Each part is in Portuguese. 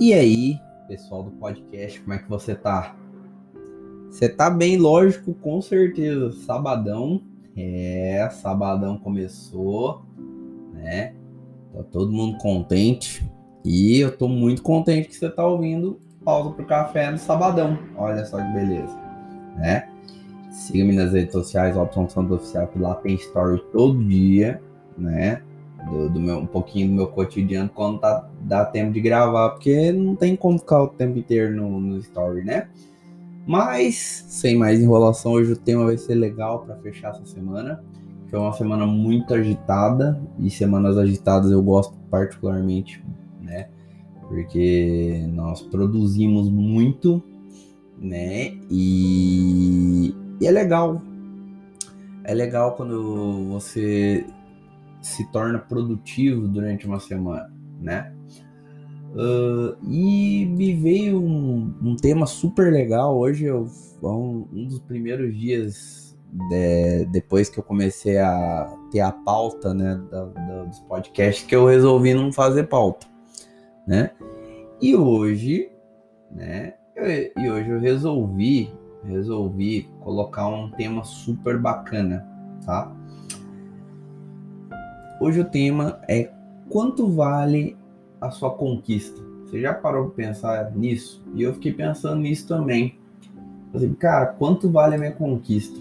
E aí, pessoal do podcast, como é que você tá? Você tá bem, lógico, com certeza. Sabadão, é, sabadão começou, né? Tá todo mundo contente. E eu tô muito contente que você tá ouvindo Pausa pro Café no sabadão. Olha só que beleza, né? Siga-me nas redes sociais, Opção Santo Oficial, que lá tem story todo dia, né? Do, do, meu, um pouquinho do meu cotidiano quando tá, dá tempo de gravar, porque não tem como ficar o tempo inteiro no, no story, né? Mas, sem mais enrolação, hoje o tema vai ser legal para fechar essa semana. Foi uma semana muito agitada, e semanas agitadas eu gosto particularmente, né? Porque nós produzimos muito, né? E, e é legal. É legal quando você se torna produtivo durante uma semana, né? Uh, e me veio um, um, tema super legal. Hoje eu um, um dos primeiros dias de, depois que eu comecei a ter a pauta né, da, da, dos podcasts que eu resolvi não fazer pauta, né? E hoje, né? Eu, e hoje eu resolvi resolvi colocar um tema super bacana, tá? Hoje o tema é quanto vale a sua conquista? Você já parou para pensar nisso? E eu fiquei pensando nisso também. Assim, cara, quanto vale a minha conquista?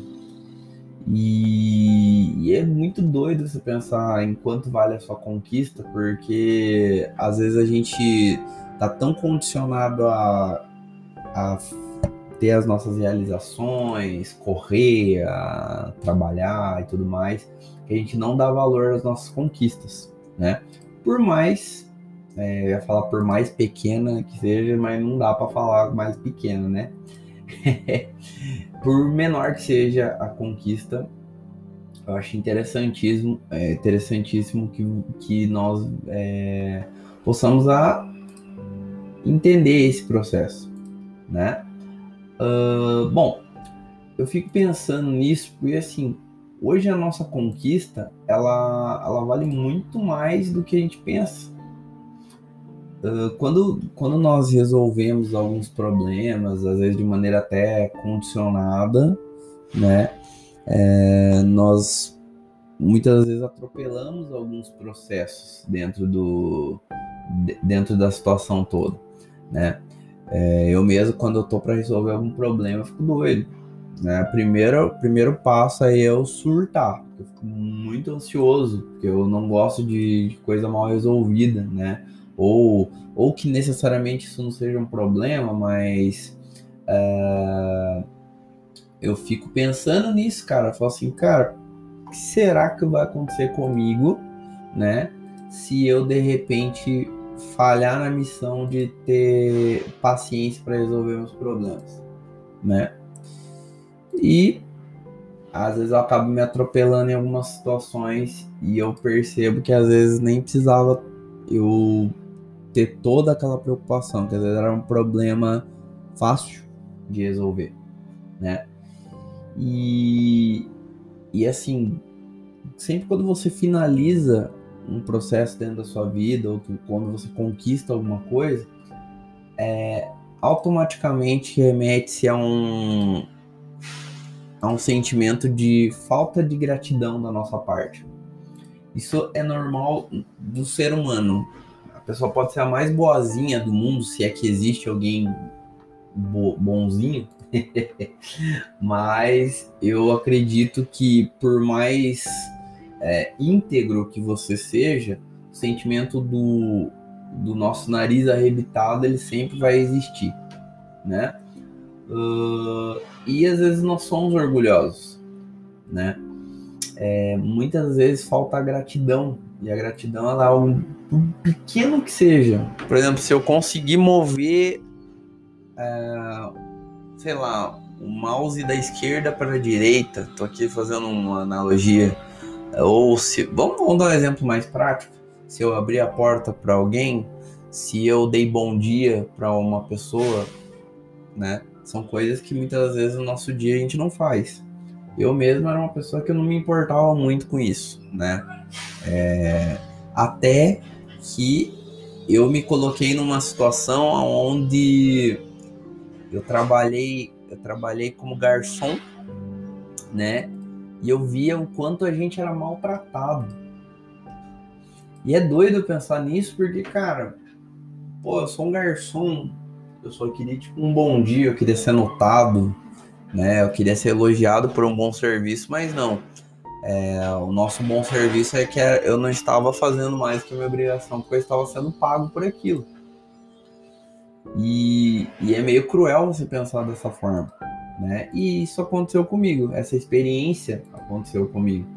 E, e, é muito doido você pensar em quanto vale a sua conquista, porque às vezes a gente tá tão condicionado a, a ter as nossas realizações, correr, trabalhar e tudo mais, que a gente não dá valor às nossas conquistas, né? Por mais, é, eu ia falar por mais pequena que seja, mas não dá para falar mais pequena, né? por menor que seja a conquista, eu acho interessantíssimo, é, interessantíssimo que, que nós é, possamos a entender esse processo, né? Uh, bom, eu fico pensando nisso porque assim hoje a nossa conquista ela, ela vale muito mais do que a gente pensa. Uh, quando, quando nós resolvemos alguns problemas, às vezes de maneira até condicionada, né, é, nós muitas vezes atropelamos alguns processos dentro do dentro da situação toda, né? É, eu mesmo quando eu tô para resolver algum problema, eu fico doido né? Primeiro, primeiro passo é eu surtar. Eu fico muito ansioso, porque eu não gosto de, de coisa mal resolvida, né? Ou, ou que necessariamente isso não seja um problema, mas uh, eu fico pensando nisso, cara. Eu falo assim, cara, o que será que vai acontecer comigo, né? Se eu de repente falhar na missão de ter paciência para resolver meus problemas, né? E às vezes eu acabo me atropelando em algumas situações e eu percebo que às vezes nem precisava eu ter toda aquela preocupação, que às vezes era um problema fácil de resolver, né? E, e assim, sempre quando você finaliza um processo dentro da sua vida, ou que quando você conquista alguma coisa, é, automaticamente remete-se a um, a um sentimento de falta de gratidão da nossa parte. Isso é normal do ser humano. A pessoa pode ser a mais boazinha do mundo, se é que existe alguém bo bonzinho, mas eu acredito que por mais é, íntegro que você seja, o sentimento do, do nosso nariz arrebitado ele sempre vai existir, né? Uh, e às vezes nós somos orgulhosos, né? É, muitas vezes falta a gratidão e a gratidão ela é um, um pequeno que seja. Por exemplo, se eu conseguir mover, é, sei lá, o mouse da esquerda para a direita, tô aqui fazendo uma analogia. Ou se, vamos, vamos dar um exemplo mais prático. Se eu abrir a porta para alguém, se eu dei bom dia para uma pessoa, né? São coisas que muitas vezes no nosso dia a gente não faz. Eu mesmo era uma pessoa que eu não me importava muito com isso, né? É, até que eu me coloquei numa situação onde eu trabalhei, eu trabalhei como garçom, né? E eu via o quanto a gente era maltratado. E é doido pensar nisso porque, cara, pô, eu sou um garçom, eu só queria tipo um bom dia, eu queria ser notado, né? Eu queria ser elogiado por um bom serviço, mas não. É, o nosso bom serviço é que eu não estava fazendo mais que a minha obrigação, porque eu estava sendo pago por aquilo. E, e é meio cruel você pensar dessa forma, né? E isso aconteceu comigo, essa experiência aconteceu comigo.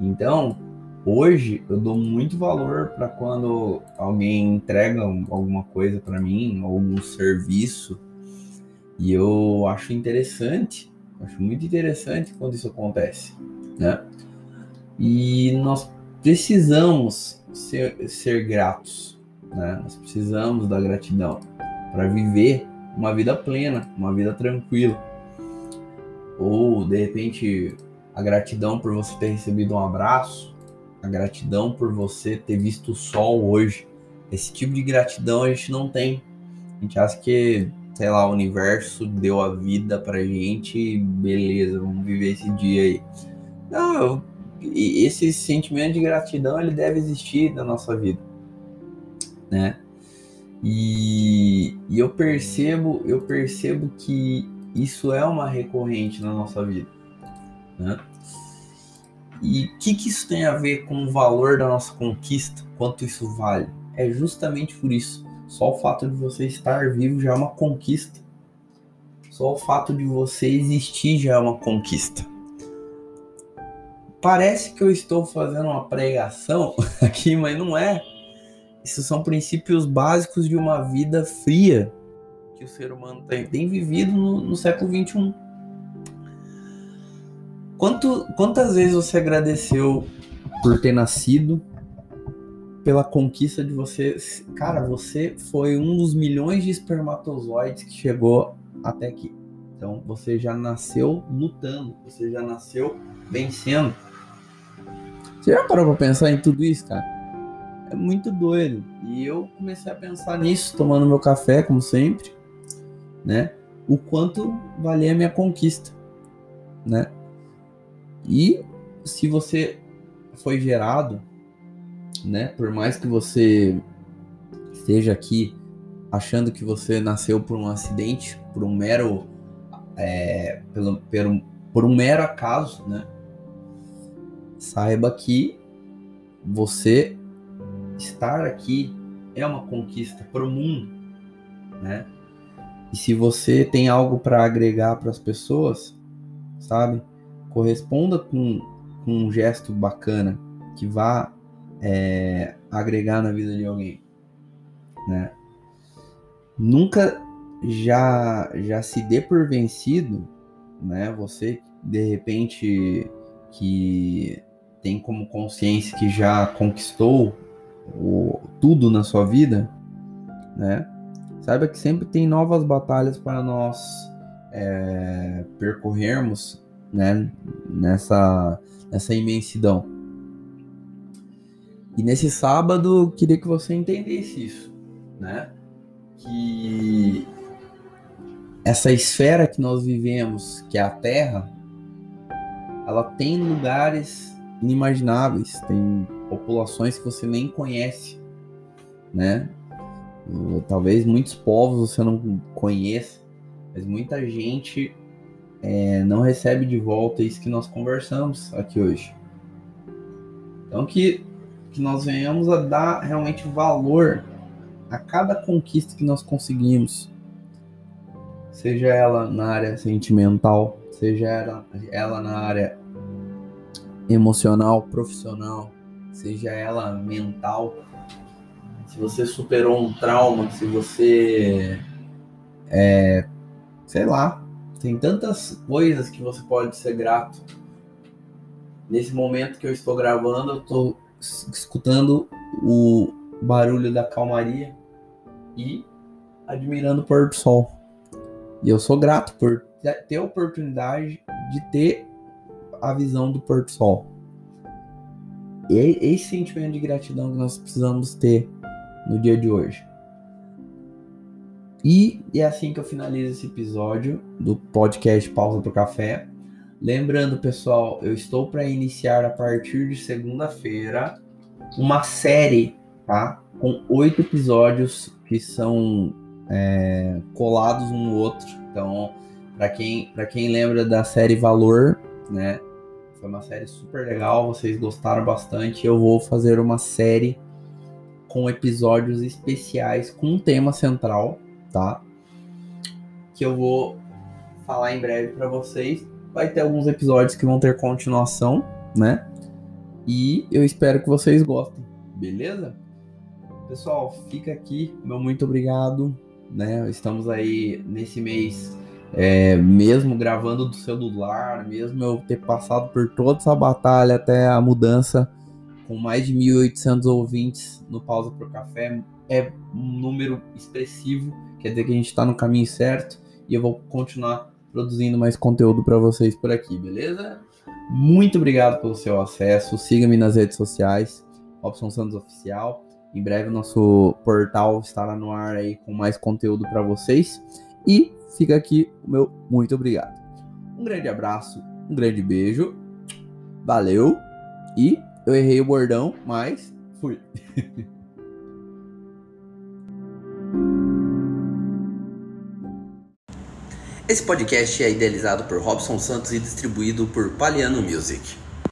Então, hoje eu dou muito valor para quando alguém entrega alguma coisa para mim, algum serviço, e eu acho interessante, acho muito interessante quando isso acontece, né? E nós precisamos ser, ser gratos, né? Nós precisamos da gratidão para viver uma vida plena, uma vida tranquila. Ou de repente a gratidão por você ter recebido um abraço, a gratidão por você ter visto o sol hoje. Esse tipo de gratidão a gente não tem. A gente acha que, sei lá, o universo deu a vida pra gente beleza, vamos viver esse dia aí. Não, esse sentimento de gratidão ele deve existir na nossa vida, né? E, e eu percebo, eu percebo que isso é uma recorrente na nossa vida, né? E o que, que isso tem a ver com o valor da nossa conquista? Quanto isso vale? É justamente por isso. Só o fato de você estar vivo já é uma conquista. Só o fato de você existir já é uma conquista. Parece que eu estou fazendo uma pregação aqui, mas não é. Esses são princípios básicos de uma vida fria que o ser humano tem, tem vivido no, no século XXI. Quanto, quantas vezes você agradeceu por ter nascido, pela conquista de você? Cara, você foi um dos milhões de espermatozoides que chegou até aqui. Então você já nasceu lutando, você já nasceu vencendo. Você já parou pra pensar em tudo isso, cara? É muito doido. E eu comecei a pensar nisso, tomando meu café, como sempre, né? O quanto valia a minha conquista, né? E se você foi gerado, né? Por mais que você esteja aqui achando que você nasceu por um acidente, por um mero, é, pelo, pelo, por um mero acaso, né? saiba que você estar aqui é uma conquista para o mundo, né? E se você tem algo para agregar para as pessoas, sabe? Corresponda com, com, um gesto bacana que vá é, agregar na vida de alguém, né? Nunca já já se dê por vencido, né? Você de repente que tem como consciência que já conquistou o, tudo na sua vida, né? Saiba que sempre tem novas batalhas para nós é, percorrermos, né? Nessa, nessa imensidão. E nesse sábado, queria que você entendesse isso, né? Que essa esfera que nós vivemos, que é a Terra, ela tem lugares inimagináveis, tem populações que você nem conhece, né? Talvez muitos povos você não conheça, mas muita gente é, não recebe de volta isso que nós conversamos aqui hoje. Então que, que nós venhamos a dar realmente valor a cada conquista que nós conseguimos, seja ela na área sentimental, seja ela, ela na área emocional, profissional, seja ela mental. Se você superou um trauma, se você é, sei lá, tem tantas coisas que você pode ser grato. Nesse momento que eu estou gravando, eu estou escutando o barulho da calmaria e admirando o pôr do sol. E eu sou grato por ter a oportunidade de ter a visão do Porto Sol. E é esse sentimento de gratidão que nós precisamos ter no dia de hoje. E é assim que eu finalizo esse episódio do podcast Pausa para o Café. Lembrando, pessoal, eu estou para iniciar a partir de segunda-feira uma série, tá? Com oito episódios que são é, colados um no outro. Então, para quem, quem lembra da série Valor, né? Foi uma série super legal, vocês gostaram bastante. Eu vou fazer uma série com episódios especiais com um tema central tá? Que eu vou falar em breve para vocês. Vai ter alguns episódios que vão ter continuação, né? E eu espero que vocês gostem, beleza? Pessoal, fica aqui, meu muito obrigado, né? Estamos aí nesse mês, é, mesmo gravando do celular, mesmo eu ter passado por toda essa batalha até a mudança, com mais de 1.800 ouvintes no Pausa pro Café, é um número expressivo quer dizer que a gente está no caminho certo e eu vou continuar produzindo mais conteúdo para vocês por aqui, beleza? Muito obrigado pelo seu acesso. Siga-me nas redes sociais, Robson Santos Oficial. Em breve o nosso portal estará no ar aí com mais conteúdo para vocês. E fica aqui o meu muito obrigado. Um grande abraço, um grande beijo. Valeu. E eu errei o bordão, mas fui. Esse podcast é idealizado por Robson Santos e distribuído por Paliano Music.